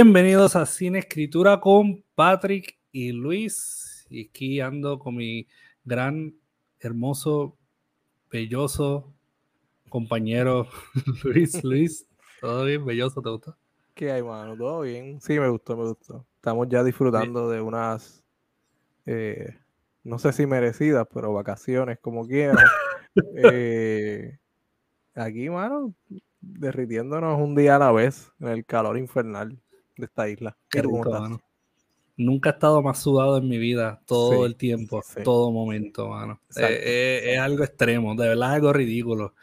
Bienvenidos a Cine Escritura con Patrick y Luis. Y aquí ando con mi gran, hermoso, belloso compañero Luis. Luis, ¿todo bien? ¿Belloso? ¿Te gustó? ¿Qué hay, mano? ¿Todo bien? Sí, me gustó, me gustó. Estamos ya disfrutando de unas, eh, no sé si merecidas, pero vacaciones, como quieran. Eh, aquí, mano, derritiéndonos un día a la vez en el calor infernal de esta isla. Qué rico, mano. Nunca he estado más sudado en mi vida, todo el tiempo, todo momento, mano. Eh, eh, es algo extremo, de verdad es algo ridículo.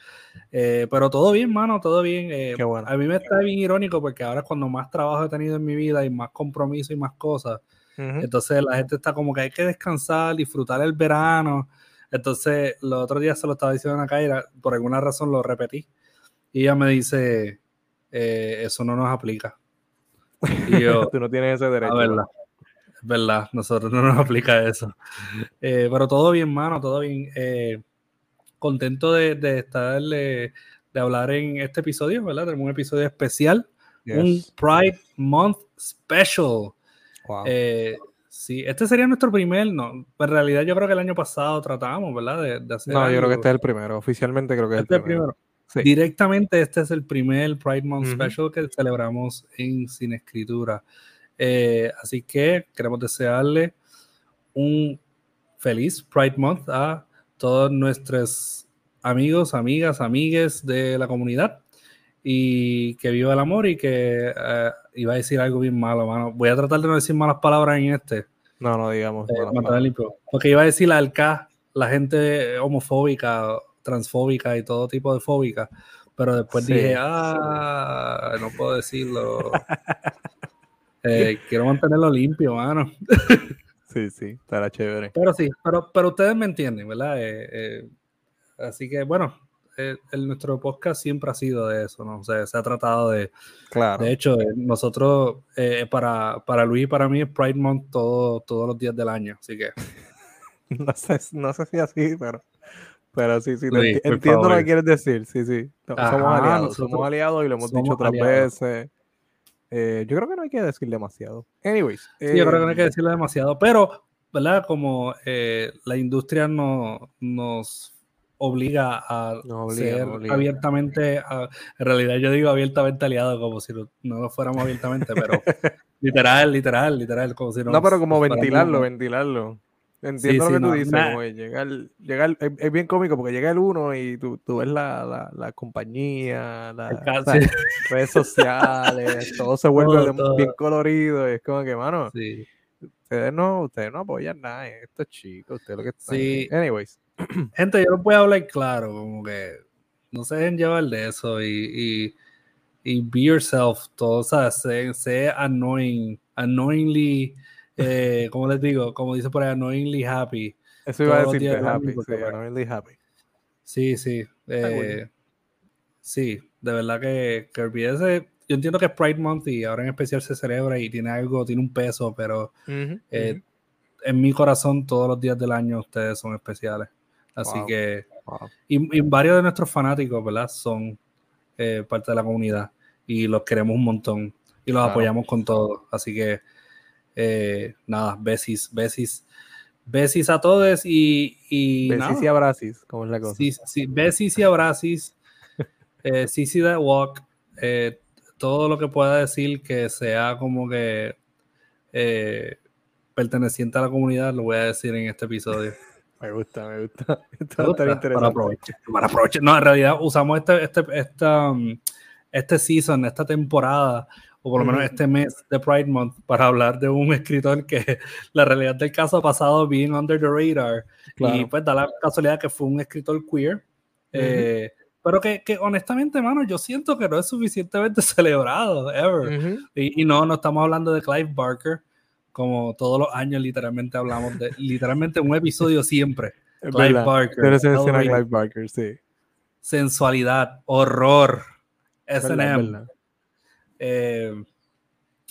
Eh, pero todo bien, mano, todo bien. A mí me está bien irónico porque ahora es cuando más trabajo he tenido en mi vida y más compromiso y más cosas. Entonces la gente está como que hay que descansar, disfrutar el verano. Entonces, los otros días se lo estaba diciendo a Kaira, por alguna razón lo repetí. Y ella me dice, eso no nos aplica. Y yo, Tú no tienes ese derecho. Es verdad, es verdad, nosotros no nos aplica eso. Eh, pero todo bien, mano, todo bien. Eh, contento de, de estar, de, hablar en este episodio, ¿verdad? Tenemos un episodio especial, un Pride Month Special. Eh, sí, este sería nuestro primer, no, en realidad yo creo que el año pasado tratábamos, ¿verdad? De, hacer no, yo creo que este es el primero, oficialmente creo que este es el primero. Directamente este es el primer Pride Month Special que celebramos en Sin Escritura. Eh, así que queremos desearle un feliz Pride Month a todos nuestros amigos, amigas, amigues de la comunidad y que viva el amor y que uh, iba a decir algo bien malo, mano. Voy a tratar de no decir malas palabras en este. No, no digamos. Eh, Porque iba a decir la alca, la gente homofóbica transfóbica y todo tipo de fóbica, pero después dije, ah, no puedo decirlo. Eh, quiero mantenerlo limpio, mano. sí, sí, estará chévere. Pero sí, pero, pero ustedes me entienden, ¿verdad? Eh, eh, así que, bueno, el, nuestro podcast siempre ha sido de eso, ¿no? O sea, se ha tratado de... Claro. De hecho, nosotros, para, para Luis y para mí es Pride Month todo, todos los días del año, así que... no, sé, no sé si así, pero... Pero sí, sí, entiendo lo que quieres decir. Sí, sí. somos aliados. Somos aliados y lo hemos dicho otras veces. Eh, yo creo que no hay que decir demasiado. Anyways. Sí, yo creo que no hay que eh, decirlo demasiado. Pero, ¿verdad? Como eh, la industria no, nos obliga a ser abiertamente, en realidad yo digo abiertamente aliado, como si no, lo fuéramos abiertamente, pero literal, literal, literal, como si no. No, pero como ventilarlo, ventilarlo. Entiendo lo que tú dices, llega es, bien cómico porque llega el uno y tú, tú ves la, la, compañía, las redes sociales, todo se vuelve bien colorido y es como que, mano, ustedes, no, ustedes no apoyan nada estos chicos, ustedes lo que están... Sí. Anyways. Gente, yo no puedo hablar claro, como que no se dejen llevar de eso y, y, y be yourself, todo, o sea, sé, sé annoying, annoyingly eh, como les digo, como dice por ahí, annoyingly happy. Eso iba a decir happy, sí, annoyingly happy. Sí, sí. Eh, sí, de verdad que, que olvídese. Yo entiendo que es Pride Month y ahora en especial se celebra y tiene algo, tiene un peso, pero eh, en mi corazón todos los días del año ustedes son especiales. Así que, y, varios de nuestros fanáticos, ¿verdad? Son eh, parte de la comunidad y los queremos un montón y los apoyamos con todo. Así que eh, nada, besis, besis, besis a todos y, y besis y abrasis, como es la cosa. Sí, sí, besis y abrasis, eh, that walk, eh, todo lo que pueda decir que sea como que eh, perteneciente a la comunidad, lo voy a decir en este episodio. Me gusta, me gusta. Esto está interesante. Para aprovechar. No, en realidad usamos este, este, esta, um, este season, esta temporada, o por lo menos este mes de Pride Month, para hablar de un escritor que la realidad del caso ha pasado bien under the radar. Y pues da la casualidad que fue un escritor queer. Eh, pero que, que, honestamente, mano, yo siento que no es suficientemente celebrado, ever. y, no, no estamos hablando de Clive Barker, como todos los años literalmente hablamos de, literalmente un episodio siempre. Clive Barker. Pero se Clive Barker, sí. Sensualidad, horror, SNM. Eh,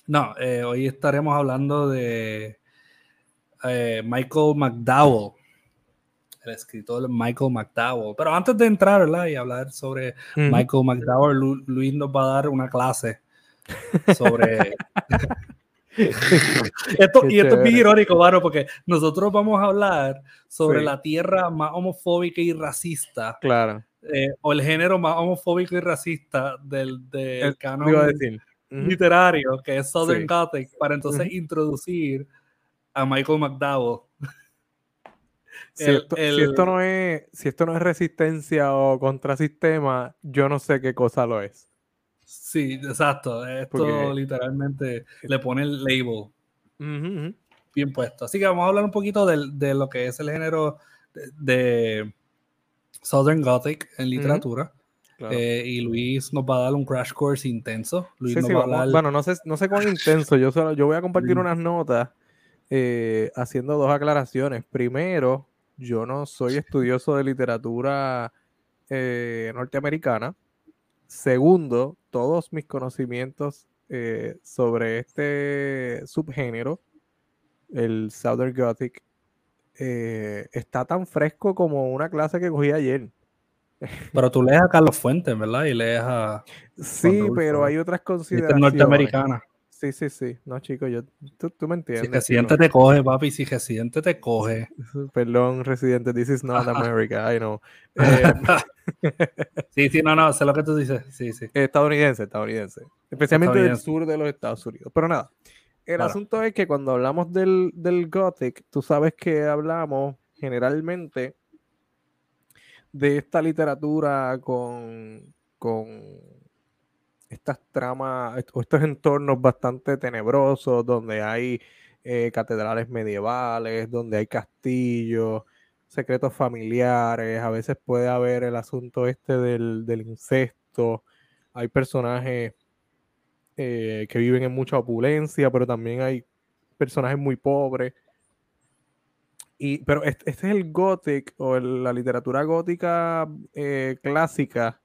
no, eh, hoy estaremos hablando de eh, Michael McDowell, el escritor Michael McDowell. Pero antes de entrar ¿verdad? y hablar sobre Michael McDowell, Luis nos va a dar una clase sobre... esto, y esto es bien irónico, Varo, porque nosotros vamos a hablar sobre la tierra más homofóbica y racista. Claro. Eh, o el género más homofóbico y racista del, del canon literario, que es Southern Gothic, para entonces introducir a Michael McDowell. Si, esto, no es, si esto no es resistencia o contrasistema, yo no sé qué cosa lo es. Sí, exacto. Esto literalmente le pone el label bien puesto. Así que vamos a hablar un poquito de, lo que es el género de, Southern Gothic en literatura. Eh, y Luis nos va a dar un crash course intenso. Luis nos va a dar... Bueno, no sé, no sé cuán intenso. Yo, solo, yo voy a compartir unas notas eh, haciendo dos aclaraciones. Primero, yo no soy estudioso de literatura eh, norteamericana. Segundo, todos mis conocimientos sobre este subgénero, el Southern Gothic, eh, está tan fresco como una clase que cogí ayer. Pero tú lees a Carlos Fuentes, ¿verdad? Y lees a... Sí, pero hay otras consideraciones. norteamericana. Sí, sí, sí. No, chico, yo, tú, me entiendes. Si Residente te coge, papi, si Residente te coge. Perdón, Residente, this is not America, I know. Eh, sí, sí, no, no, sé lo que tú dices. Sí, sí. Estadounidense, estadounidense. Especialmente del sur de los Estados Unidos. Pero nada, el asunto es que cuando hablamos del, del Gothic, tú sabes que hablamos generalmente de esta literatura con, con estas tramas o estos entornos bastante tenebrosos donde hay eh, catedrales medievales, donde hay castillos, secretos familiares, a veces puede haber el asunto este del, incesto, hay personajes eh, que viven en mucha opulencia, pero también hay personajes muy pobres. Y, pero este, es el gothic o la literatura gótica eh, clásica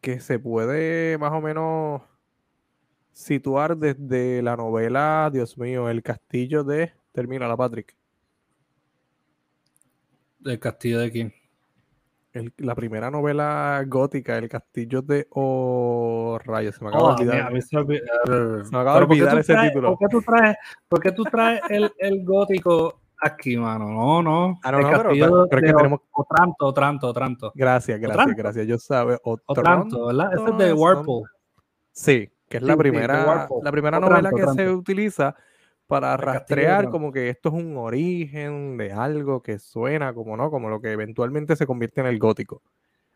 que se puede más o menos situar desde la novela, Dios mío, El Castillo de. Termina la Patrick. ¿El Castillo de quién? La primera novela gótica, El Castillo de Oh, rayos, se me acaba de oh, olvidar. se, me acaba de olvidar ese título. ¿Por qué tú traes, qué tú traes el, el gótico aquí, mano. No, no. Ah, no, no pero, pero, es que tenemos. Otranto, Otranto, Otranto. Gracias, gracias, gracias. Yo sabe. Otranto, ¿verdad? Eso es de Warple. Sí, que es la primera, la primera novela que se utiliza para rastrear como que esto es un origen de algo que suena como no, como lo que eventualmente se convierte en el gótico,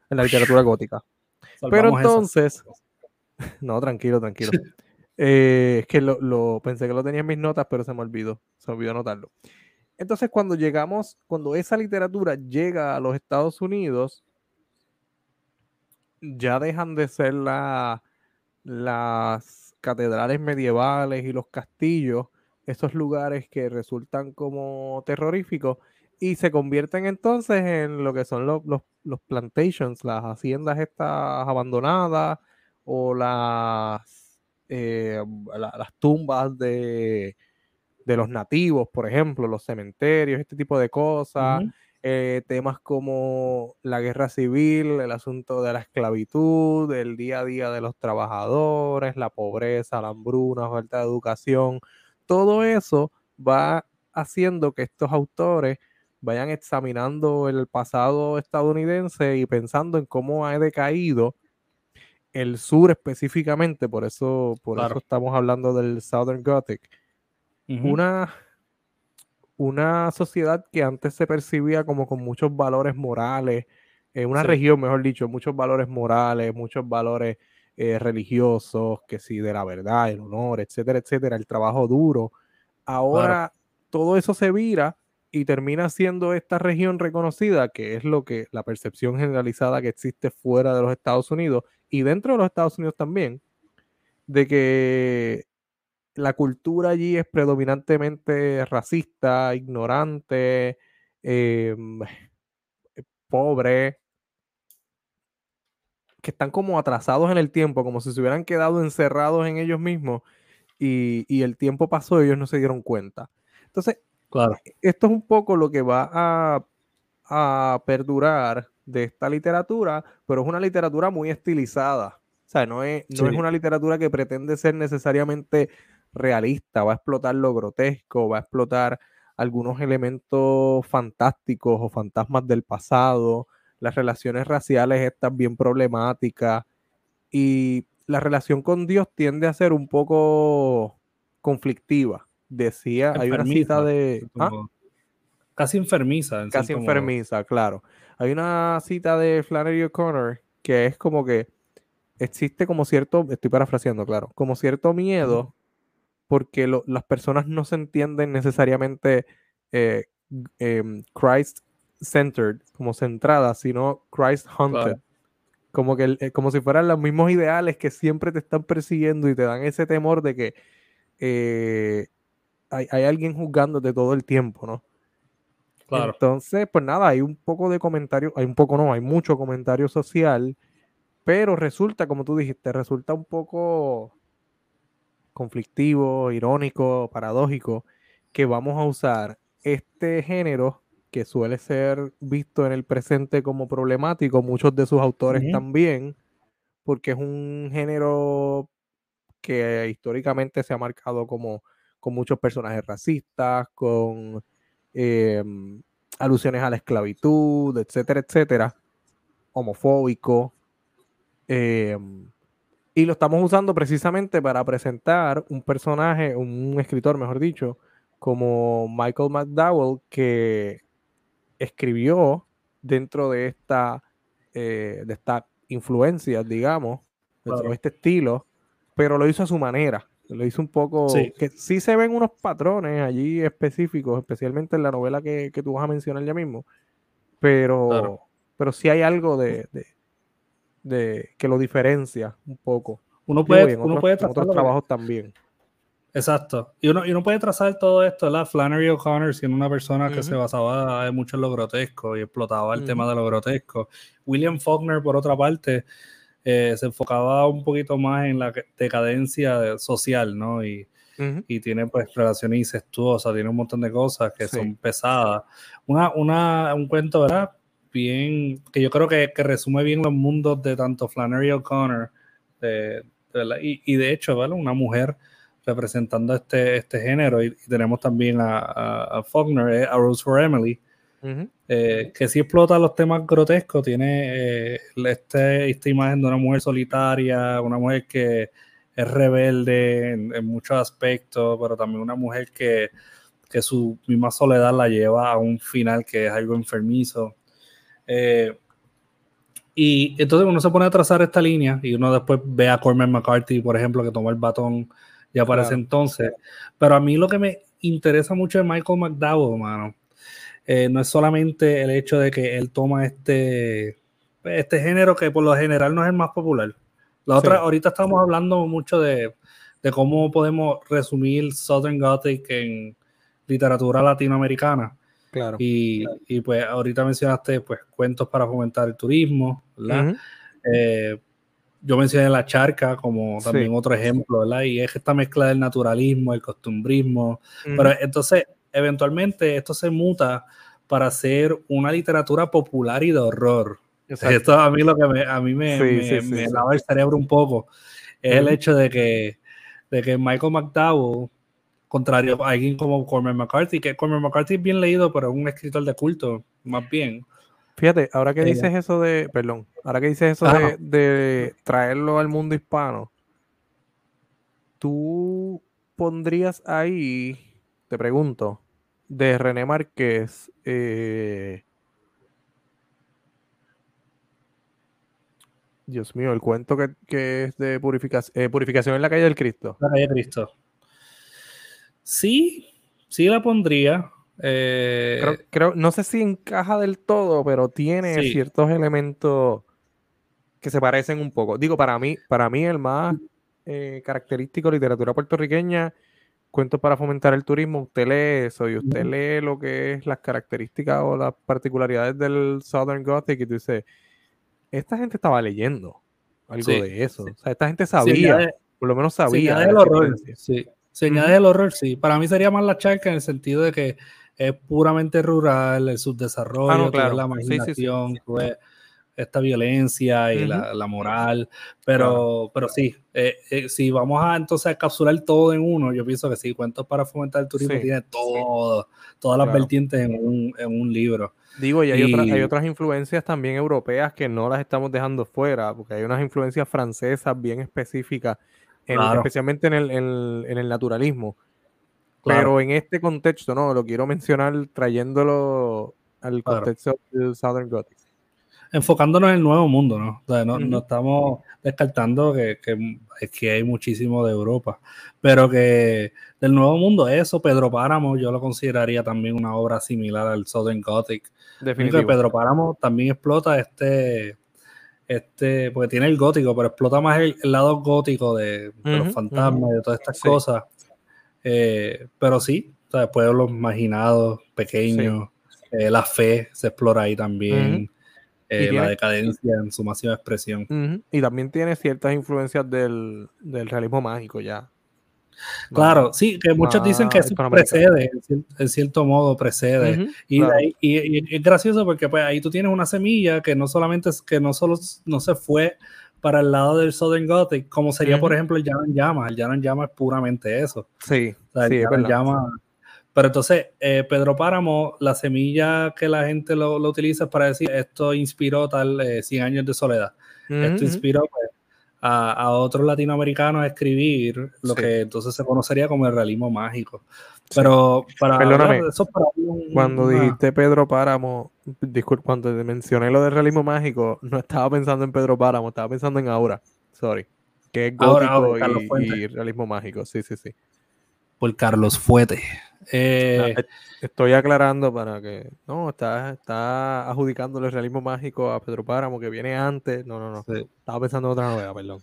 en la literatura gótica. Pero entonces, no, tranquilo, tranquilo. Eh, es que lo, lo, pensé que lo tenía en mis notas, pero se me olvidó, se me olvidó anotarlo. Entonces, cuando llegamos, cuando esa literatura llega a los Estados Unidos, ya dejan de ser las catedrales medievales y los castillos, esos lugares que resultan como terroríficos, y se convierten entonces en lo que son los, plantations, las haciendas estas abandonadas o las, eh, las tumbas de, de los nativos, por ejemplo, los cementerios, este tipo de cosas, eh, temas como la guerra civil, el asunto de la esclavitud, el día a día de los trabajadores, la pobreza, la hambruna, falta de educación, todo eso va haciendo que estos autores vayan examinando el pasado estadounidense y pensando en cómo ha decaído el sur específicamente, por eso, por eso estamos hablando del Southern Gothic una, una sociedad que antes se percibía como con muchos valores morales, en una región, mejor dicho, muchos valores morales, muchos valores eh, religiosos, que sí, de la verdad, el honor, etcétera, etcétera, el trabajo duro. Ahora todo eso se vira y termina siendo esta región reconocida, que es lo que la percepción generalizada que existe fuera de los Estados Unidos y dentro de los Estados Unidos también, de que la cultura allí es predominantemente racista, ignorante, em, eh, pobre, que están como atrasados en el tiempo, como si se hubieran quedado encerrados en ellos mismos y, el tiempo pasó y ellos no se dieron cuenta. Entonces, claro. E, esto es un poco lo que va a, a perdurar de esta literatura, pero es una literatura muy estilizada. O sea, no es, no es una literatura que pretende ser necesariamente realista, va a explotar lo grotesco, va a explotar algunos elementos fantásticos o fantasmas del pasado, las relaciones raciales están bien problemáticas y la relación con Dios tiende a ser un poco conflictiva. Decía, hay una cita de... ¿ah? Casi enfermiza. casi enfermiza, claro. Hay una cita de Flannery O'Connor que es como que existe como cierto, estoy parafraseando, claro, como cierto miedo porque las personas no se entienden necesariamente eh, em, Christ-centered, como centradas, sino Christ-hunted. Como, que, eh, como si fueran los mismos ideales que siempre te están persiguiendo y te dan ese temor de que eh, hay, hay, alguien juzgándote todo el tiempo, ¿no? Claro. Entonces, pues nada, hay un poco de comentario, hay un poco no, hay mucho comentario social, pero resulta, como tú dijiste, resulta un poco conflictivo, irónico, paradójico, que vamos a usar este género que suele ser visto en el presente como problemático, muchos de sus autores también, porque es un género que históricamente se ha marcado como con muchos personajes racistas, con em, alusiones a la esclavitud, etcétera, etcétera, homofóbico. Em, y lo estamos usando precisamente para presentar un personaje, un escritor, mejor dicho, como Michael McDowell, que escribió dentro de esta, eh, de esta influencia, digamos, de este estilo, pero lo hizo a su manera. Lo hizo un poco. Que sí se ven unos patrones allí específicos, especialmente en la novela que, tú vas a mencionar ya mismo. Pero, pero sí hay algo de, de que lo diferencia un poco. Uno puede, uno puede otros trabajos también. Exacto. Y uno, y uno puede trazar todo esto, la Flannery O'Connor siendo una persona que se basaba mucho en lo grotesco y explotaba el tema de lo grotesco. William Faulkner, por otra parte, eh, se enfocaba un poquito más en la decadencia social, ¿no? Y, y tiene pues relaciones incestuosas, tiene un montón de cosas que son pesadas. Una, una, un cuento, ¿verdad? bien, que yo creo que, que resume bien los mundos de tanto Flannery O'Connor y, y, de hecho, ¿vale? Una mujer representando este, este género. Y, tenemos también a, a, Faulkner, a Rose for Emily, eh, que sí explota los temas grotescos, tiene eh, este, esta imagen de una mujer solitaria, una mujer que es rebelde en, en muchos aspectos, pero también una mujer que, que su misma soledad la lleva a un final que es algo enfermizo. Eh, y entonces uno se pone a trazar esta línea y uno después ve a Cormac McCarthy, por ejemplo, que tomó el batón ya para ese entonces. Pero a mí lo que me interesa mucho de Michael McDowell, mano, eh, no es solamente el hecho de que él toma este, este género que por lo general no es el más popular. La otra, ahorita estamos hablando mucho de, de cómo podemos resumir Southern Gothic en literatura latinoamericana. Claro. Y, y, pues ahorita mencionaste pues cuentos para fomentar el turismo, ¿verdad? Eh, yo mencioné la charca como también otro ejemplo, ¿verdad? Y es esta mezcla del naturalismo, el costumbrismo, pero entonces eventualmente esto se muta para hacer una literatura popular y de horror. Esto a mí lo que me, a mí me, me, lava el cerebro un poco. Es el hecho de que, de que Michael McDowell contrario a alguien como Cormac McCarthy, que Cormac McCarthy es bien leído, pero es un escritor de culto, más bien. Fíjate, ahora que dices eso de, perdón, ahora que dices eso de, traerlo al mundo hispano, tú pondrías ahí, te pregunto, de René Márquez, eh, Dios mío, el cuento que, es de purificación, eh, purificación en la calle del Cristo. La calle del Cristo. Sí, sí la pondría. Eh, creo, no sé si encaja del todo, pero tiene ciertos elementos que se parecen un poco. Digo, para mí, para mí el más eh, característico de literatura puertorriqueña, cuentos para fomentar el turismo, usted lee eso y usted lee lo que es las características o las particularidades del Southern Gothic y tú dices, esta gente estaba leyendo algo de eso. O sea, esta gente sabía, por lo menos sabía. el horror. Sí. Se añade el horror, sí. Para mí sería más la charca en el sentido de que es puramente rural, el subdesarrollo, ah, la imaginación, esta violencia y la, la, moral, pero, pero sí, eh, eh, si vamos a entonces a capsular todo en uno, yo pienso que sí, Cuentos para fomentar el turismo tiene todo, todas las vertientes en un, en un libro. Digo, y hay, hay, otras influencias también europeas que no las estamos dejando fuera, porque hay unas influencias francesas bien específicas, especialmente en el, en el naturalismo. Pero en este contexto, no, lo quiero mencionar trayéndolo al contexto del Southern Gothic. Enfocándonos en el nuevo mundo, ¿no? no, estamos descartando que, que, hay muchísimo de Europa, pero que del nuevo mundo, eso, Pedro Páramo, yo lo consideraría también una obra similar al Southern Gothic. Definitivamente. Pedro Páramo también explota este, este, porque tiene el gótico, pero explota más el, lado gótico de, los fantasmas y de todas estas cosas. Eh, pero sí, pueblos marginados, pequeños, eh, la fe se explora ahí también. Eh, la decadencia en su máxima expresión. Y también tiene ciertas influencias del, realismo mágico ya. Claro, sí, que muchos dicen que eso precede, en cierto modo precede. y, es gracioso porque pues, ahí tú tienes una semilla que no solamente es que no solo no se fue para el lado del Southern Gothic, como sería, por ejemplo, el en Llama. El en Llama es puramente eso. Sí, sí, Llama. Pero entonces, eh, Pedro Páramo, la semilla que la gente lo, utiliza para decir esto inspiró tal 100 eh, años de soledad. Esto inspiró pues, a, otros latinoamericanos a escribir lo que entonces se conocería como el realismo mágico. Pero para Perdóname, eso cuando dijiste Pedro Páramo, disculpa, cuando mencioné lo del realismo mágico, no estaba pensando en Pedro Páramo, estaba pensando en Aura. Sorry. Que es gótico y, realismo mágico. Sí, sí, sí. Por Carlos Fuete. Eh, estoy aclarando para que. No, está, está adjudicándole el realismo mágico a Pedro Páramo, que viene antes. No, no, no. Estaba pensando en otra novela, perdón.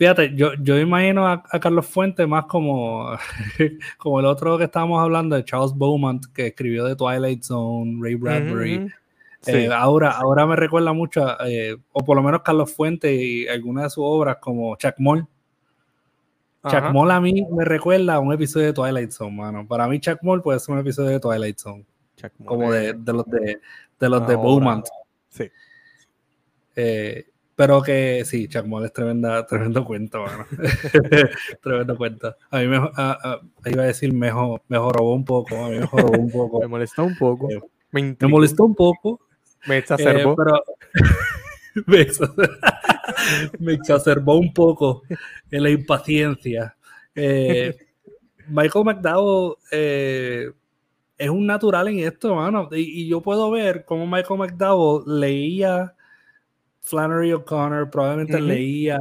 Fíjate, yo, yo imagino a, Carlos Fuentes más como, como el otro que estábamos hablando de Charles Beaumont, que escribió de Twilight Zone, Ray Bradbury. Eh, ahora, ahora me recuerda mucho, eh, o por lo menos Carlos Fuentes y algunas de sus obras como Chuck Moll. Chuck Moll a mí me recuerda a un episodio de Twilight Zone, mano. Para mí Chuck Moll puede ser un episodio de Twilight Zone. como de, de, los de, de los de Beaumont. Sí. Eh, pero que sí, Chacmol es tremenda, tremendo cuento, mano. tremendo cuento. A mí me, iba a decir, mejor, mejoró un poco. A mí me mejoró un poco. me molestó un poco. Eh, me, molestó un poco. Me exacerbó. Eh, pero me, me, exacerbó un poco en la impaciencia. Eh, Michael McDowell es un natural en esto, mano. Y, y, yo puedo ver cómo Michael McDowell leía Flannery O'Connor, probablemente leía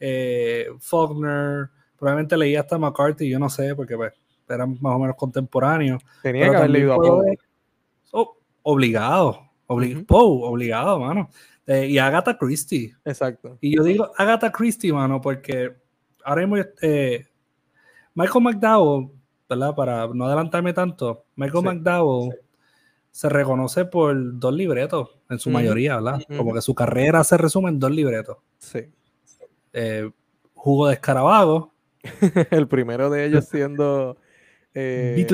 eh, Faulkner, probablemente leía hasta McCarthy, yo no sé, porque pues, eran más o menos contemporáneos. Tenía que haber leído a Poe. Oh, obligado, obligado, mano. Eh, y Agatha Christie. Exacto. Y yo digo Agatha Christie, mano, porque ahora mismo eh, Michael McDowell, ¿verdad? Para no adelantarme tanto, Michael McDowell se reconoce por dos libretos, en su mayoría, ¿verdad? Como que su carrera se resume en dos libretos. Sí. Eh, Jugo de Escarabajo. el primero de ellos siendo. Eh,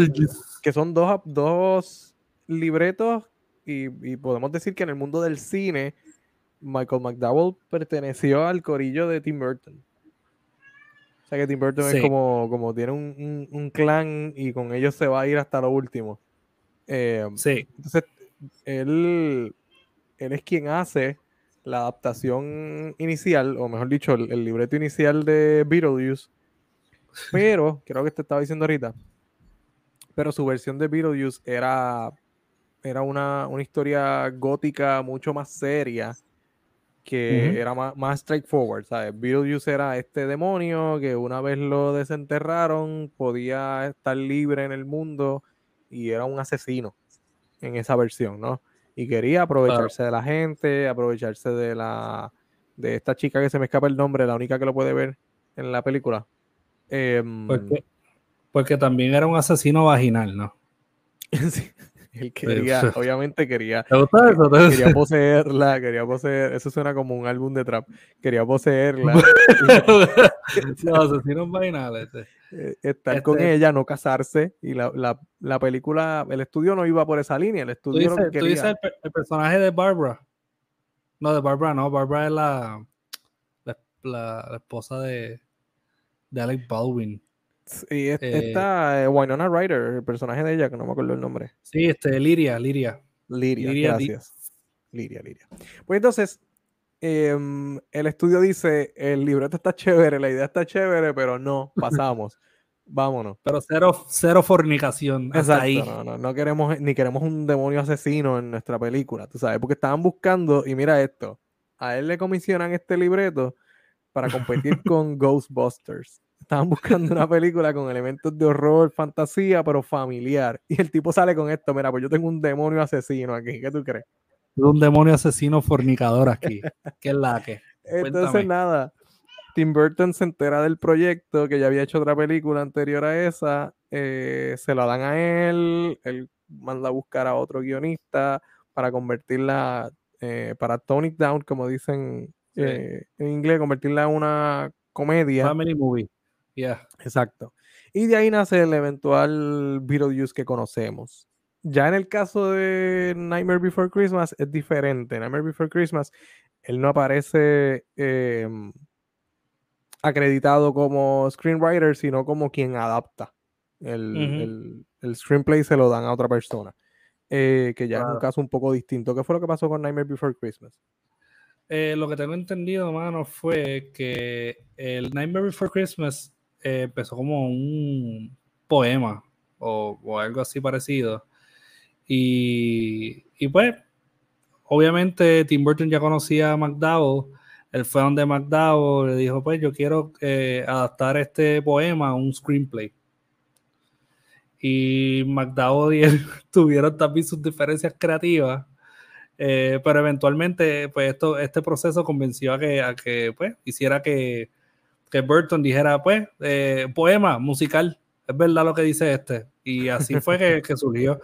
que son dos, dos libretos, y, podemos decir que en el mundo del cine, Michael McDowell perteneció al corillo de Tim Burton. O sea que Tim Burton es como, como tiene un, un clan y con ellos se va a ir hasta lo último. Eh, sí. Entonces, él, él es quien hace la adaptación inicial, o mejor dicho, el, libreto inicial de Beetlejuice. Pero, creo que te estaba diciendo ahorita, pero su versión de Beetlejuice era, era una, historia gótica mucho más seria, que era más, más straightforward, ¿sabes? Beetlejuice era este demonio que una vez lo desenterraron, podía estar libre en el mundo y era un asesino en esa versión, ¿no? Y quería aprovecharse de la gente, aprovecharse de la de esta chica que se me escapa el nombre, la única que lo puede ver en la película. Em, porque, también era un asesino vaginal, ¿no? sí. Él quería, obviamente quería. ¿Te gusta eso? Quería poseerla, quería poseer. Eso suena como un álbum de trap. Quería poseerla. Los asesinos vaginales. Eh, estar con este ella, no casarse. Y la, la, la, película, el estudio no iba por esa línea. El estudio tú dices, el, personaje de Barbara. No, de Barbara no. Barbara es la, la, esposa de, de Alec Baldwin. Sí, eh, está eh, Winona Ryder, el personaje de ella, que no me acuerdo el nombre. Sí, este, Liria, Liria. Liria, gracias. Liria, Liria. Pues entonces, em, el estudio dice, el libreto está chévere, la idea está chévere, pero no, pasamos. Vámonos. Pero cero, cero fornicación. Hasta ahí. No, no, no queremos, ni queremos un demonio asesino en nuestra película, tú sabes, porque estaban buscando, y mira esto, a él le comisionan este libreto para competir con Ghostbusters. Estaban buscando una película con elementos de horror, fantasía, pero familiar. Y el tipo sale con esto, mira, pues yo tengo un demonio asesino aquí, ¿qué tú crees? Un demonio asesino fornicador aquí. ¿Qué es la que? Entonces nada, Tim Burton se entera del proyecto, que ya había hecho otra película anterior a esa, eh, se la dan a él, él manda a buscar a otro guionista para convertirla, eh, para tone it down, como dicen eh, en inglés, convertirla en una comedia. Family movie. Exacto. Y de ahí nace el eventual Beetlejuice que conocemos. Ya en el caso de Nightmare Before Christmas es diferente. Nightmare Before Christmas, él no aparece em, acreditado como screenwriter, sino como quien adapta. El, screenplay se lo dan a otra persona. Eh, que ya es un caso un poco distinto. ¿Qué fue lo que pasó con Nightmare Before Christmas? Eh, lo que tengo entendido, mano, fue que el Nightmare Before Christmas eh, empezó como un poema o, algo así parecido. Y, pues, obviamente Tim Burton ya conocía a McDowell. Él fue donde McDowell le dijo, pues yo quiero eh, adaptar este poema a un screenplay. Y McDowell y él tuvieron también sus diferencias creativas. Eh, pero eventualmente, pues esto, este proceso convenció a que, a que pues, hiciera que que Burton dijera, pues, eh, poema musical, es verdad lo que dice este. Y así fue que, surgió.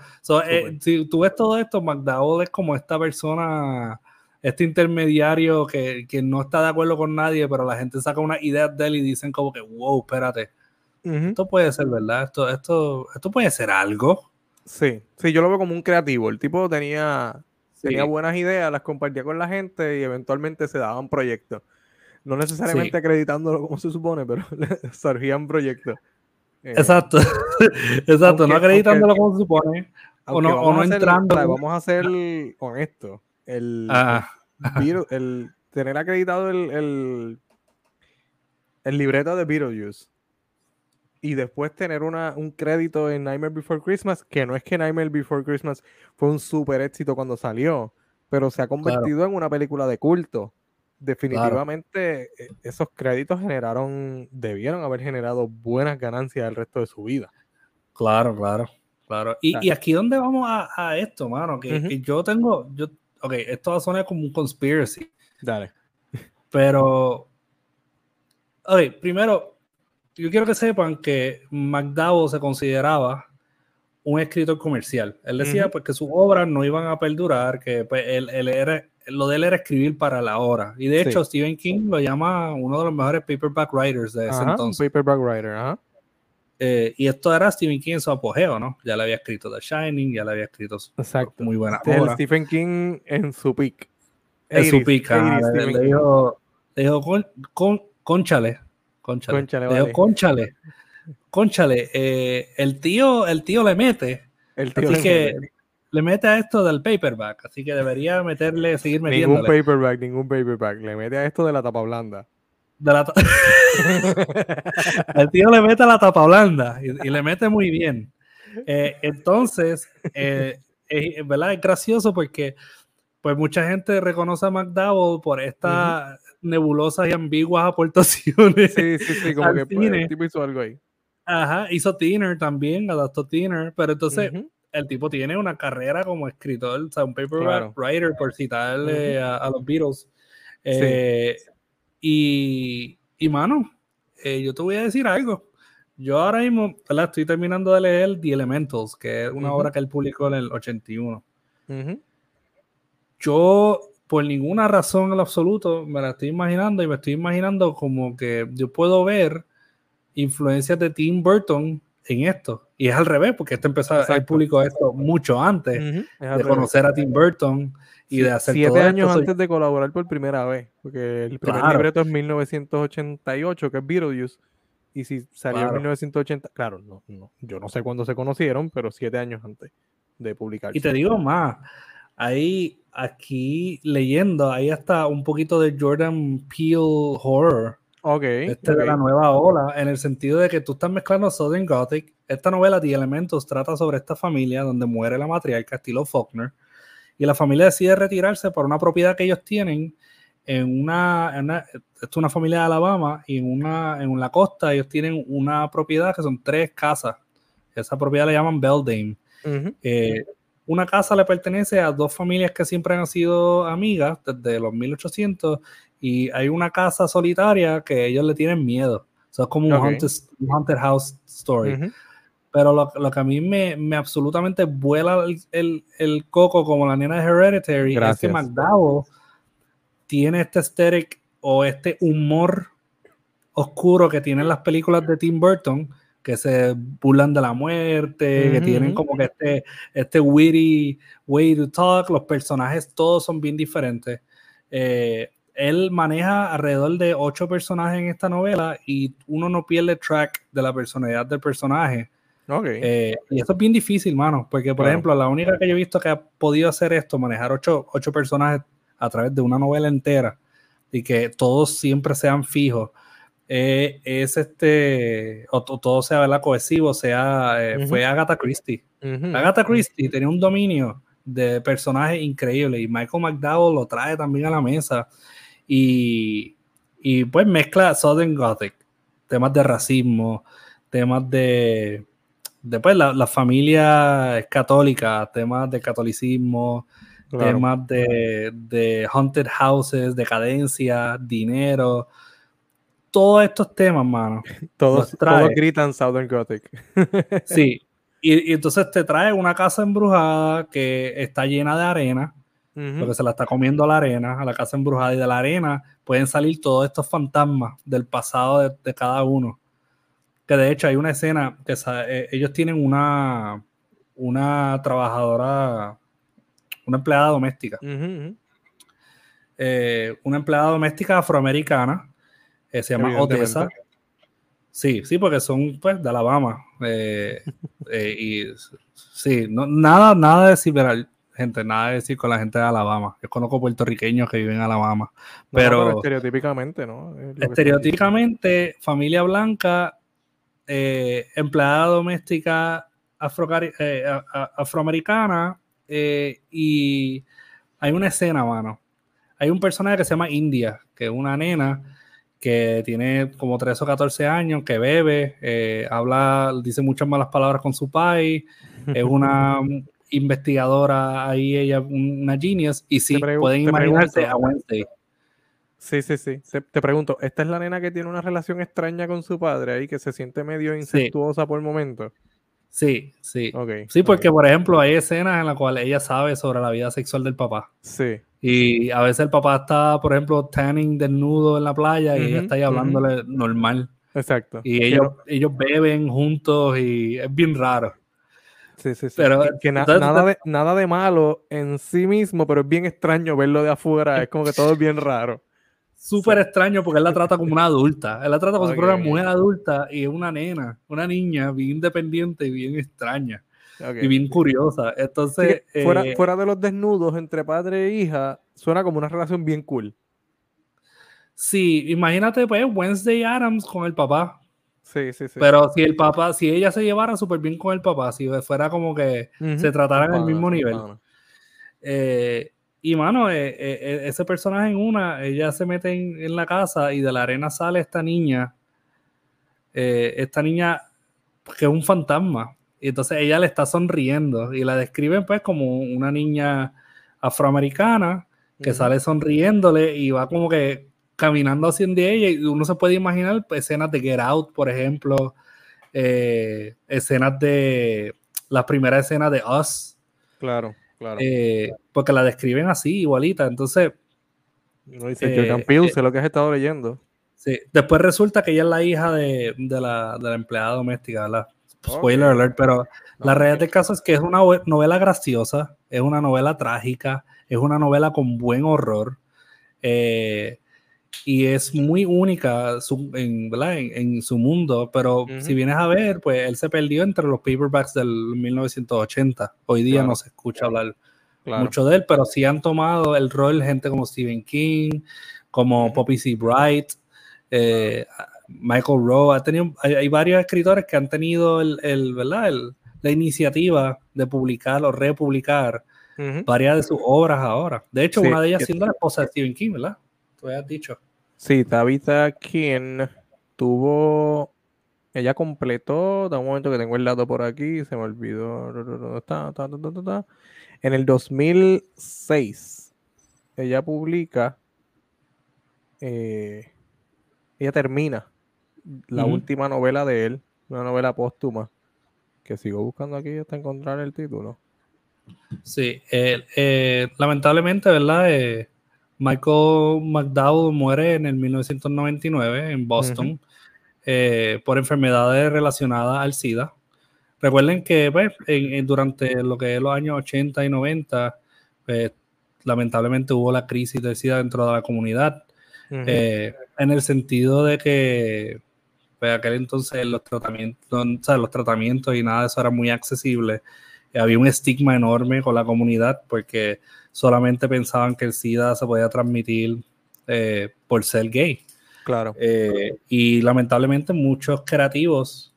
Eh, si tú ves todo esto, McDowell es como esta persona, este intermediario que, no está de acuerdo con nadie, pero la gente saca una idea de él y dicen como que, wow, espérate. Esto puede ser verdad, esto, esto, esto puede ser algo. Sí, sí, yo lo veo como un creativo. El tipo tenía, tenía buenas ideas, las compartía con la gente y eventualmente se daban proyectos. No necesariamente acreditándolo como se supone, pero surgían proyectos. Eh, exacto, exacto, no acreditándolo como se supone. O no, o no entrando. vamos a ser honestos. El, el, tener acreditado el, el, el libreto de Beetlejuice y después tener una, un crédito en Nightmare Before Christmas, que no es que Nightmare Before Christmas fue un súper éxito cuando salió, pero se ha convertido en una película de culto definitivamente e, esos créditos generaron, debieron haber generado buenas ganancias el resto de su vida. Claro, claro, claro. Y, aquí dónde vamos a, esto, mano, que, yo tengo, yo, ok, esto va a sonar como un conspiracy. Dale. Pero, ok, primero, yo quiero que sepan que McDowell se consideraba un escritor comercial. Él decía pues que sus obras no iban a perdurar, que pues, él, él, era, lo de él era escribir para la hora. Y de hecho, Stephen King lo llama uno de los mejores paperback writers de ese entonces. Paperback writer, ajá. Eh, y esto era Stephen King en su apogeo, ¿no? Ya le había escrito The Shining, ya le había escrito Exacto. muy buena este obra. Stephen King en su peak. En su peak, le, dijo, le dijo con, con, conchale, conchale, conchale, le dijo, conchale, conchale, eh, el tío, el tío le mete. El tío así que le mete a esto del paperback, así que debería meterle, seguir metiéndole. Ningún paperback, ningún paperback. Le mete a esto de la tapa blanda. el tío le mete a la tapa blanda y, le mete muy bien. Eh, entonces, eh, es, ¿verdad? Es gracioso porque pues mucha gente reconoce a McDowell por estas nebulosas y ambiguas aportaciones. Sí, sí, sí, como que pues, el tipo hizo algo ahí. Ajá, hizo Tiner también, adaptó Tiner, pero entonces el tipo tiene una carrera como escritor, o sea, un paperback writer, por citarle a, los Beatles. Eh, y, y, mano, eh, yo te voy a decir algo. Yo ahora mismo estoy terminando de leer The Elementals, que es una obra que él publicó en el 81. Yo, por ninguna razón en lo absoluto, me la estoy imaginando y me estoy imaginando como que yo puedo ver influencias de Tim Burton en esto. Y es al revés, porque este empezó el público esto mucho antes de conocer a Tim Burton y de hacer Siete años antes de colaborar por primera vez, porque el primer libreto es 1988, que es Beetlejuice. Y si salió en 1980, claro, no, no, yo no sé cuándo se conocieron, pero siete años antes de publicar. Y te digo más, ahí, aquí leyendo, ahí está un poquito de Jordan Peele Horror. Ok. Este de la nueva ola, en el sentido de que tú estás mezclando Southern Gothic. Esta novela, The Elementos, trata sobre esta familia donde muere la matriarca, estilo Faulkner, y la familia decide retirarse por una propiedad que ellos tienen en una, esto es una familia de Alabama y en una en la costa ellos tienen una propiedad que son tres casas. Esa propiedad le llaman Beldame. Eh, una casa le pertenece a dos familias que siempre han sido amigas desde los 1800 y hay una casa solitaria que ellos le tienen miedo. Eso es como un, haunted, house story. Pero lo, que a mí me, me absolutamente vuela el, el, coco como la nena de Hereditary es que McDowell tiene este aesthetic o este humor oscuro que tienen las películas de Tim Burton, que se burlan de la muerte, que tienen como que este, este witty way to talk, los personajes todos son bien diferentes. Eh, él maneja alrededor de ocho personajes en esta novela y uno no pierde track de la personalidad del personaje. Okay. Eh, y esto es bien difícil, mano, porque por ejemplo, la única que yo he visto que ha podido hacer esto, manejar ocho, ocho personajes a través de una novela entera y que todos siempre sean fijos, eh, es este, o, todo sea ¿verdad? cohesivo, sea, eh, fue Agatha Christie. Agatha Christie tenía un dominio de personajes increíble y Michael McDowell lo trae también a la mesa y, y pues mezcla Southern Gothic, temas de racismo, temas de, después la, la familia católica, temas de catolicismo, temas de, de, haunted houses, decadencia, dinero, todos estos temas, mano. Todos, todos gritan Southern Gothic. sí, y, entonces te trae una casa embrujada que está llena de arena, porque se la está comiendo la arena, a la casa embrujada, y de la arena pueden salir todos estos fantasmas del pasado de, cada uno. Que de hecho hay una escena que eh, ellos tienen una, una trabajadora una empleada doméstica. Eh, una empleada doméstica afroamericana, eh, se llama Odessa. Sí, sí, porque son pues de Alabama. Eh, y sí, no, nada, nada de decir, gente, nada de decir con la gente de Alabama. Yo conozco puertorriqueños que viven en Alabama. Pero, estereotípicamente, ¿no? Estereotípicamente, familia blanca, empleada doméstica afroamericana, eh, y hay una escena, mano. Hay un personaje que se llama India, que es una nena que tiene como 13 o 14 años, que bebe, eh, habla, dice muchas malas palabras con su país, es una investigadora ahí, ella, una genius, y sí, pueden imaginarse a Wednesday. Sí, sí, sí. te pregunto, ¿esta es la nena que tiene una relación extraña con su padre ahí, que se siente medio incestuosa por el momento? Sí, sí. sí, porque por ejemplo hay escenas en las cuales ella sabe sobre la vida sexual del papá. Sí. Y a veces el papá está, por ejemplo, tanning desnudo en la playa y ella está ahí hablándole normal. Exacto. Y ellos, ellos beben juntos y es bien raro. Sí, sí, sí. Pero, que, nada, de, nada de malo en sí mismo, pero es bien extraño verlo de afuera. Es como que todo es bien raro súper extraño porque él la trata como una adulta. Él la trata como si fuera una mujer adulta y es una nena, una niña bien independiente y bien extraña. Y bien curiosa. Entonces. fuera, eh, fuera de los desnudos entre padre e hija, suena como una relación bien cool. Sí, imagínate, pues, Wednesday Adams con el papá. Sí, sí, sí. Pero si el papá, si ella se llevara súper bien con el papá, si fuera como que se trataran al mismo nivel. Eh, y mano, eh, eh, eh, ese personaje en una, ella se mete en, la casa y de la arena sale esta niña, esta niña que es un fantasma. Y entonces ella le está sonriendo y la describen pues como una niña afroamericana que sale sonriéndole y va como que caminando hacia ella y uno se puede imaginar escenas de Get Out, por ejemplo, escenas de las primeras escenas de Us. Claro. Claro. Porque la describen así, igualita. Entonces. No dice eh, eh, sé lo que has estado leyendo. Sí. Después resulta que ella es la hija de, la, empleada doméstica, spoiler alert, pero la realidad del caso es que es una novela graciosa, es una novela trágica, es una novela con buen horror. Eh, y es muy única en, su mundo, pero si vienes a ver, pues él se perdió entre los paperbacks del 1980. Hoy día no se escucha hablar mucho de él, pero sí han tomado el rol gente como Stephen King, como Poppy C. Bright, eh, Michael Rowe. Ha tenido, hay, varios escritores que han tenido el, ¿verdad? la iniciativa de publicar o republicar varias de sus obras ahora. De hecho, una de ellas siendo la esposa de Stephen King, ¿verdad? Tú has dicho. Sí, Tabitha quien tuvo. Ella completó. Da un momento que tengo el dato por aquí. Se me olvidó. En el 2006, ella publica. Eh, ella termina la última novela de él, una novela póstuma, que sigo buscando aquí hasta encontrar el título. Sí, eh, lamentablemente, ¿verdad? Eh, Michael McDowell muere en el 1999 en Boston eh, por enfermedades relacionadas al SIDA. Recuerden que pues, durante lo que es los años 80 y 90, pues, lamentablemente hubo la crisis del SIDA dentro de la comunidad, eh, en el sentido de que pues, aquel entonces los tratamientos, los tratamientos y nada de eso era muy accesible. Había un estigma enorme con la comunidad porque solamente pensaban que el SIDA se podía transmitir eh, por ser gay. Claro. Eh, y lamentablemente muchos creativos,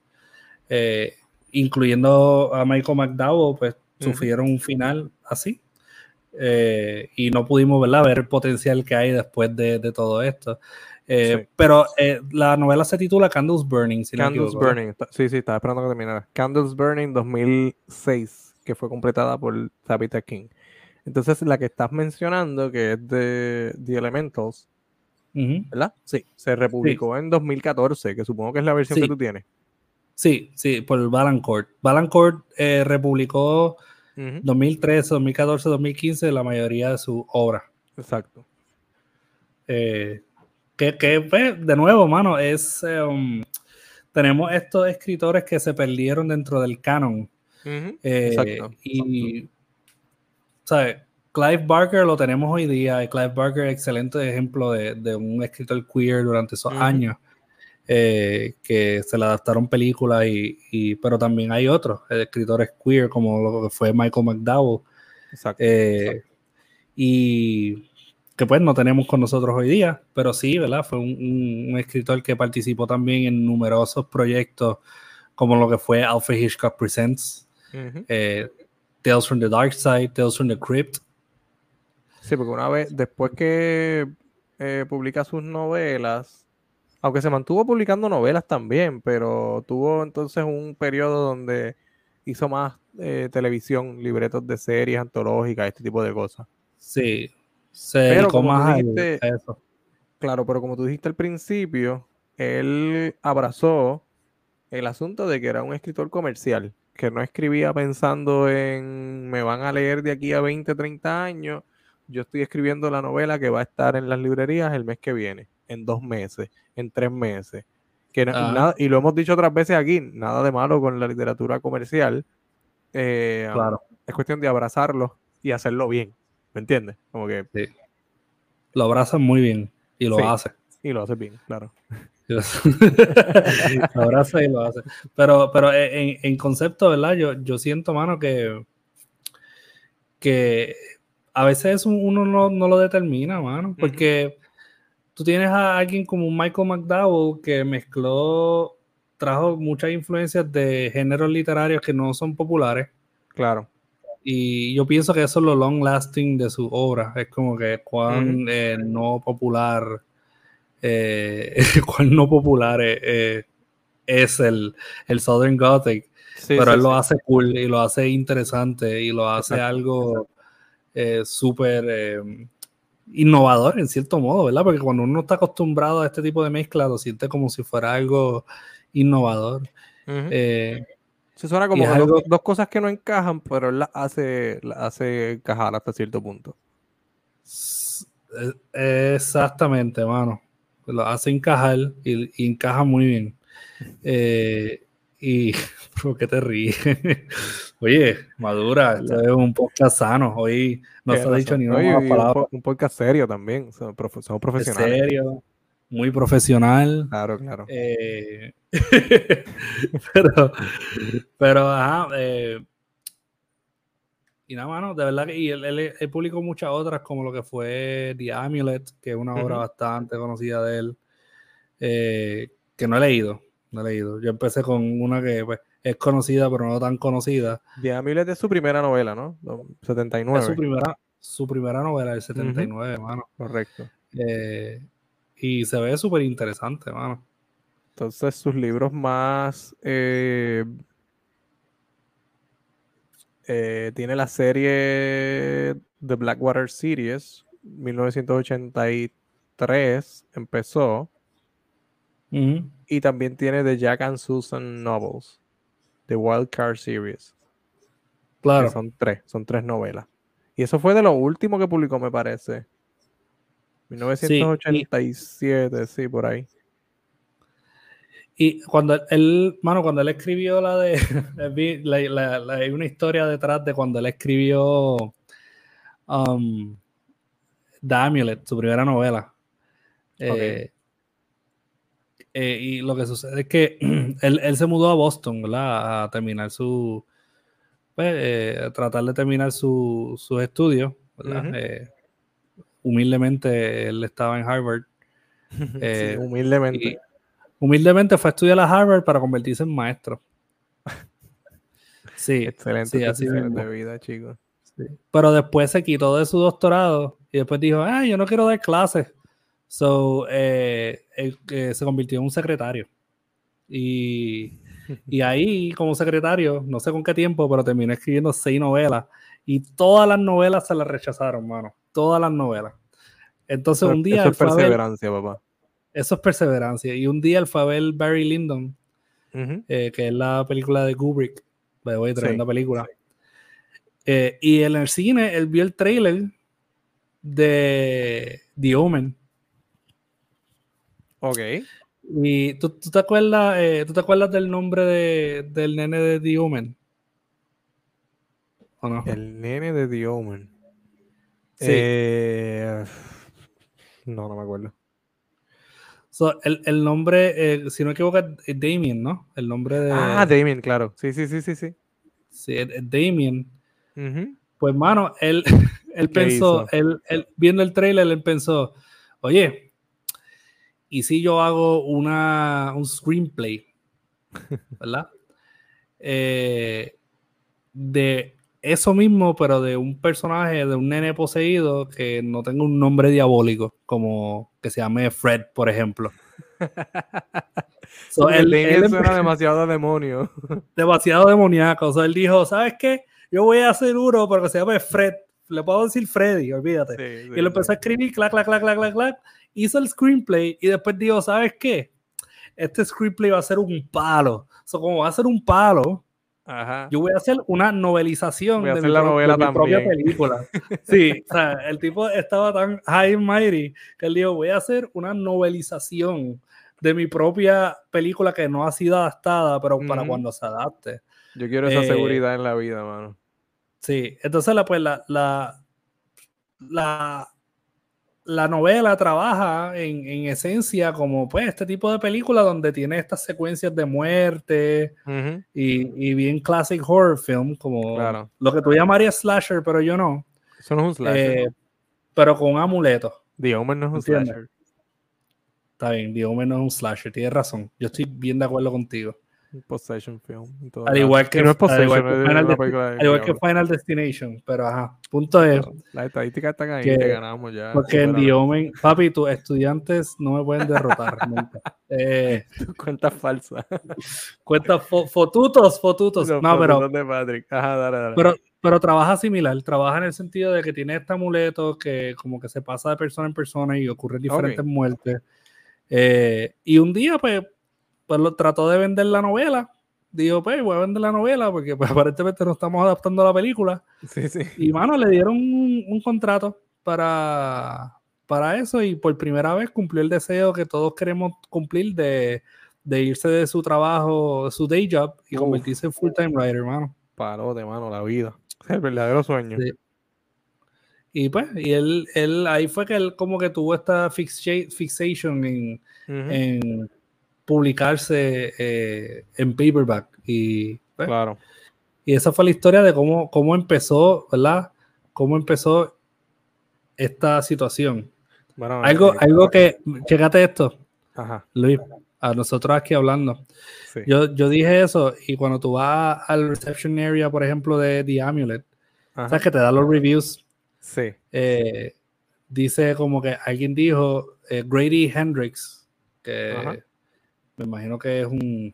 eh, incluyendo a Michael McDowell, pues sufrieron un final así. y no pudimos ver el potencial que hay después de, todo esto. Pero la novela se titula Candles Burning. Candles Burning, sí, sí, estaba esperando que terminara. Candles Burning 2006, que fue completada por Tabitha King. Entonces, la que estás mencionando, que es de The Elementals, ¿verdad? Sí, se republicó en 2014, que supongo que es la versión que tú tienes. Sí, sí, por Valancourt. Valancourt eh, republicó 2013, 2014, 2015 la mayoría de su obra. Exacto. Eh, que, pues, de nuevo, mano, es. Um, tenemos estos escritores que se perdieron dentro del canon. Eh, exacto. Y ¿sabes? Clive Barker lo tenemos hoy día y Clive Barker es excelente ejemplo de, un escritor queer durante esos años eh, que se le adaptaron películas y, pero también hay otros escritores queer como lo que fue Michael McDowell eh, y que pues no tenemos con nosotros hoy día pero sí verdad fue un, escritor que participó también en numerosos proyectos como lo que fue Alfred Hitchcock Presents Tales from the Dark Side, Tales from the Crypt. Sí, porque una vez, después que eh, publica sus novelas, aunque se mantuvo publicando novelas también, pero tuvo entonces un periodo donde hizo más eh, televisión, libretos de series antológicas, este tipo de cosas. Sí, se dedicó más a eso. Claro, pero como tú dijiste al principio, él abrazó el asunto de que era un escritor comercial que no escribía pensando en me van a leer de aquí a 20, 30 años. Yo estoy escribiendo la novela que va a estar en las librerías el mes que viene, en dos meses, en tres meses. Que nada, y lo hemos dicho otras veces aquí, nada de malo con la literatura comercial. Eh, claro. Es cuestión de abrazarlo y hacerlo bien. ¿Me entiendes? Como que. Lo abrazan muy bien y lo hace. Y lo hace bien, claro. lo abraza y lo hace. Pero, pero en, concepto, ¿verdad? Yo, yo siento, mano, que, que a veces uno no, lo determina, mano, porque tú tienes a alguien como Michael McDowell que mezcló, trajo muchas influencias de géneros literarios que no son populares. Claro. Y yo pienso que eso es lo long lasting de su obra. Es como que cuán eh, no popular eh, cual no popular eh, es el, el, Southern Gothic, pero él lo hace cool y lo hace interesante y lo hace algo eh, súper innovador en cierto modo, ¿verdad? Porque cuando uno está acostumbrado a este tipo de mezcla, lo siente como si fuera algo innovador. Se suena como dos, cosas que no encajan, pero él las hace, la hace encajar hasta cierto punto. Exactamente, mano lo hace encajar y, encaja muy bien. Eh, y ¿por qué te ríes? Oye, Madura, esto es un podcast sano. Hoy no se ha dicho ni una palabra. Un, podcast serio también. Somos, profesionales. Serio, muy profesional. Claro, claro. Eh, pero, pero, ajá. Eh, y nada, mano, de verdad que y él, él, publicó muchas otras, como lo que fue The Amulet, que es una obra bastante conocida de él, eh, que no he leído, no he leído. Yo empecé con una que pues, es conocida, pero no tan conocida. The Amulet es su primera novela, ¿no? 79. Es su primera, su primera novela, el 79, mano. Correcto. Eh, y se ve súper interesante, mano. Entonces, sus libros más eh, eh, tiene la serie The Blackwater Series, 1983 empezó. Y también tiene The Jack and Susan Novels, The Wild Card Series. Claro. son tres, son tres novelas. Y eso fue de lo último que publicó, me parece. 1987, sí por ahí. Y cuando él, mano, cuando él escribió la de. hay una historia detrás de cuando él escribió um, The Amulet, su primera novela. Eh, eh, y lo que sucede es que él, se mudó a Boston, ¿verdad? A terminar su. Pues, eh, tratar de terminar sus estudios, ¿verdad? humildemente él estaba en Harvard. sí, humildemente humildemente fue a estudiar a Harvard para convertirse en maestro. Sí, excelente así de vida, chicos. Pero después se quitó de su doctorado y después dijo, ah, yo no quiero dar clases. So, eh, se convirtió en un secretario. Y, y ahí, como secretario, no sé con qué tiempo, pero terminó escribiendo seis novelas. Y todas las novelas se las rechazaron, mano. Todas las novelas. Entonces, un día. Eso es perseverancia, papá. Eso es perseverancia. Y un día él fue a ver Barry Lyndon, eh, que es la película de Kubrick. Voy tremenda película. Eh, y en el cine él vio el trailer de The Omen. Ok. ¿Y tú, te, acuerdas, eh, ¿tú te acuerdas del nombre del nene de The Omen? no? El nene de The Omen. Sí. no, no me acuerdo el, nombre, eh, si no me equivoco, es Damien, ¿no? El nombre de. Ah, Damien, claro. Sí, sí, sí, sí, sí. Sí, es, Damien. Pues, mano, él, él pensó, él, viendo el trailer, él pensó, oye, ¿y si yo hago una, un screenplay? ¿Verdad? Eh, de eso mismo, pero de un personaje, de un nene poseído que no tenga un nombre diabólico, como que se llame Fred, por ejemplo. él, él, suena demasiado demonio. demasiado demoníaco. O sea, él dijo, ¿sabes qué? Yo voy a hacer uno pero que se llame Fred. Le puedo decir Freddy, olvídate. y lo empezó a escribir, clac, clac, clac, clac, clac, clac. Hizo el screenplay y después dijo, ¿sabes qué? Este screenplay va a ser un palo. O sea, como va a ser un palo, yo voy a hacer una novelización de, mi, la novela propia película. Sí, o sea, el tipo estaba tan high and mighty que él dijo, voy a hacer una novelización de mi propia película que no ha sido adaptada, pero para cuando se adapte. Yo quiero esa eh, seguridad en la vida, mano. Sí, entonces la, pues, la, la, la la novela trabaja en, esencia como pues este tipo de película donde tiene estas secuencias de muerte y, bien classic horror film como lo que tú llamarías slasher pero yo no. Eso no es un slasher eh, pero con un amuleto. The Omen no es un slasher. Está bien The Omen no es un slasher tienes razón. Yo estoy bien de acuerdo contigo Possession Film. Al igual que, no es al igual que, Final, al igual que Final Destination, pero ajá, punto es. Las estadísticas están ahí, que, ganamos ya. Porque en The Omen, papi, tus estudiantes no me pueden derrotar nunca. Eh, cuentas falsas. Cuentas fotutos, fotutos. no, pero. De Patrick. Ajá, dale, dale. Pero, pero trabaja similar, trabaja en el sentido de que tiene este amuleto que como que se pasa de persona en persona y ocurren diferentes muertes. Eh, y un día, pues, pues lo, trató de vender la novela. Dijo, pues voy a vender la novela porque pues, aparentemente no estamos adaptando a la película. Sí, sí. Y mano, le dieron un, contrato para, para eso y por primera vez cumplió el deseo que todos queremos cumplir de, de irse de su trabajo, de su day job y convertirse en full-time writer, hermano. Parote, mano, la vida. Es el verdadero sueño. Y pues, y él, él, ahí fue que él como que tuvo esta fixation en, en publicarse eh, en paperback. Y, pues, claro. y esa fue la historia de cómo, cómo empezó, ¿verdad? Cómo empezó esta situación. algo, algo que, chécate esto, Ajá. Luis, a nosotros aquí hablando. Yo, yo dije eso y cuando tú vas al reception area, por ejemplo, de The Amulet, ¿sabes que te da los reviews? Sí. Eh, dice como que alguien dijo, eh, Grady Hendrix, que me imagino que es un,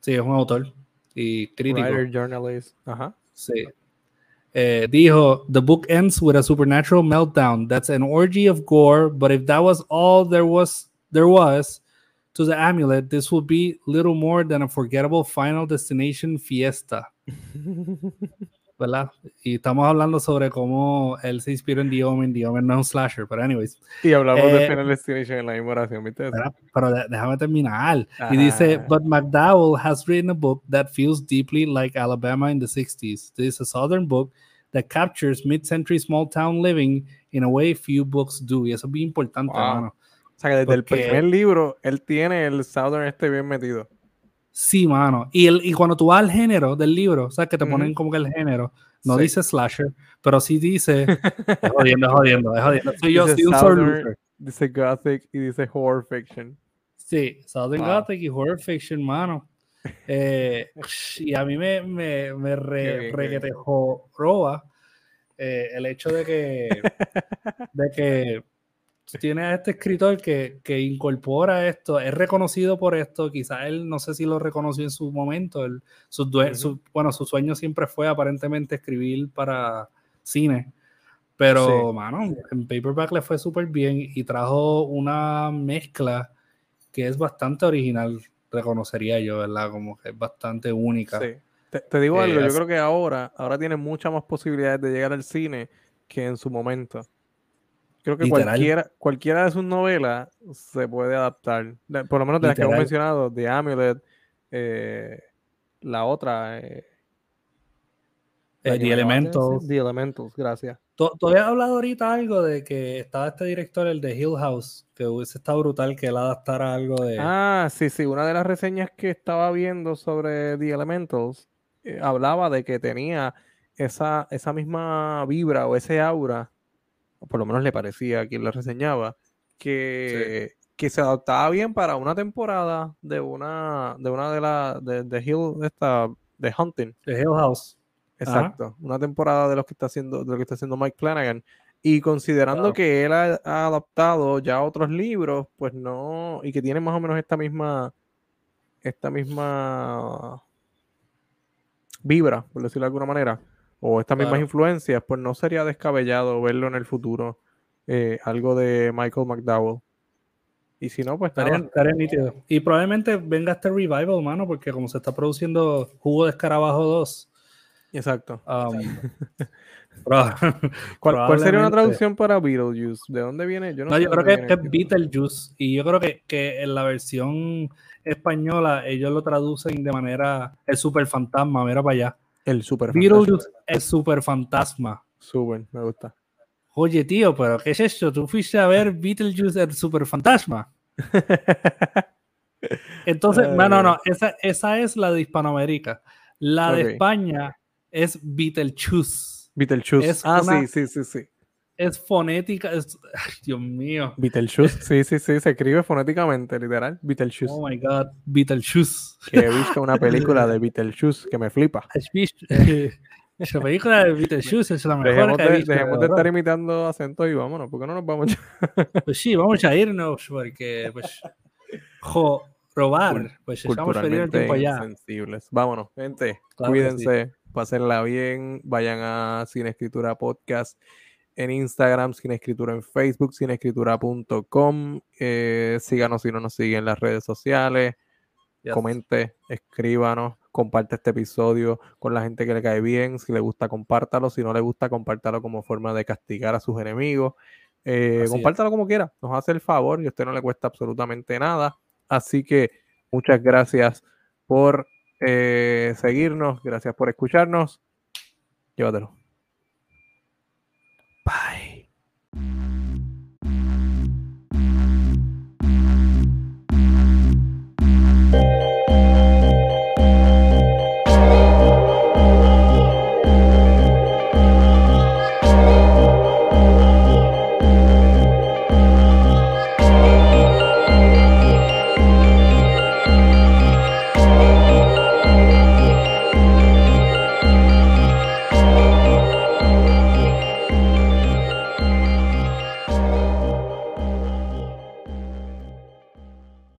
sí, es un autor y crítico. Writer, journalist. Ajá. Sí. Eh, dijo, the book ends with a supernatural meltdown. That's an orgy of gore, but if that was all there was, there was, to the amulet, this will be little more than a forgettable final destination fiesta. ¿Verdad? Y estamos hablando sobre cómo él se inspiró en The Omen. The Omen no es un slasher, pero anyways. Y hablamos de eh, Final Destination en la misma oración, ¿viste? Pero, déjame terminar. Y dice, but McDowell has written a book that feels deeply like Alabama in the 60s. This is a southern book that captures mid-century small town living in a way few books do. Y eso es bien importante, hermano. O sea, que desde el primer libro, él tiene el Southern este bien metido. Sí, mano. Y, el, y cuando tú vas al género del libro, o sea, que te ponen como que el género, no dice slasher, pero sí dice. es jodiendo, es jodiendo, es jodiendo. Soy yo, dice, Southern, dice Gothic y dice Horror Fiction. Sí, Southern Gothic y Horror Fiction, mano. Eh, y a mí me, me, me re, roba eh, el hecho de que, de que tiene a este escritor que, que, incorpora esto, es reconocido por esto, quizás él no sé si lo reconoció en su momento, el, su, bueno, su sueño siempre fue aparentemente escribir para cine, pero mano, en Paperback le fue súper bien y trajo una mezcla que es bastante original, reconocería yo, ¿verdad? Como que es bastante única. Sí. Te, digo algo, yo creo que ahora, ahora tiene muchas más posibilidades de llegar al cine que en su momento. Creo que cualquiera, cualquiera de sus novelas se puede adaptar. Por lo menos de las que hemos mencionado, The Amulet, eh, la otra. Eh, eh The Elementals. The Elementals, gracias. ¿Tú, habías hablado ahorita algo de que estaba este director, el de Hill House, que hubiese estado brutal que él adaptara algo de. Ah, sí, sí. Una de las reseñas que estaba viendo sobre The Elementals eh, hablaba de que tenía esa, esa misma vibra o ese aura o por lo menos le parecía a quien lo reseñaba, que, que se adaptaba bien para una temporada de una de una de las de, Hill esta de Hunting. De Hill House. Exacto. Una temporada de lo que está haciendo, de lo que está haciendo Mike Flanagan. Y considerando que él ha, adaptado ya otros libros, pues no, y que tiene más o menos esta misma, esta misma vibra, por decirlo de alguna manera, o estas mismas influencias, pues no sería descabellado verlo en el futuro, eh, algo de Michael McDowell. Y si no, pues estaría, nítido. Y probablemente venga este revival, mano, porque como se está produciendo Jugo de Escarabajo 2. Exacto. Um, ¿Cuál, sería una traducción para Beetlejuice? ¿De dónde viene? Yo, no, yo creo que, es Beetlejuice. Y yo creo que, que en la versión española ellos lo traducen de manera el super fantasma, mira para allá. El super Beetlejuice es super fantasma. Súper, me gusta. Oye, tío, pero ¿qué es eso? ¿Tú fuiste a ver Beetlejuice el super fantasma? Entonces, no, no, no, esa, esa es la de Hispanoamérica. La de España es Beetlejuice. Beetlejuice. ah, sí, sí, sí, sí es fonética. Es, Dios mío. Beetlejuice, sí, sí, sí, se escribe fonéticamente, literal. Beetlejuice. Oh my god, Beetlejuice. Que he visto una película de Beetlejuice que me flipa. Esa película de Beetlejuice es la mejor dejemos que he visto. Dejemos de, estar imitando acentos y vámonos, porque no nos vamos Pues sí, vamos a irnos, porque, pues, jo, robar, pues estamos perdiendo el tiempo ya. sensibles. Vámonos, gente, cuídense, pásenla bien, vayan a Cine Escritura Podcast en Instagram, sin escritura en Facebook, sinescritura.com. Eh, síganos si no nos siguen en las redes sociales. Comente, escríbanos, comparte este episodio con la gente que le cae bien. Si le gusta, compártalo. Si no le gusta, compártalo como forma de castigar a sus enemigos. Eh, compártalo como quiera. Nos hace el favor y a usted no le cuesta absolutamente nada. Así que Muchas gracias por eh, seguirnos, gracias por escucharnos. Llévatelo. Bye.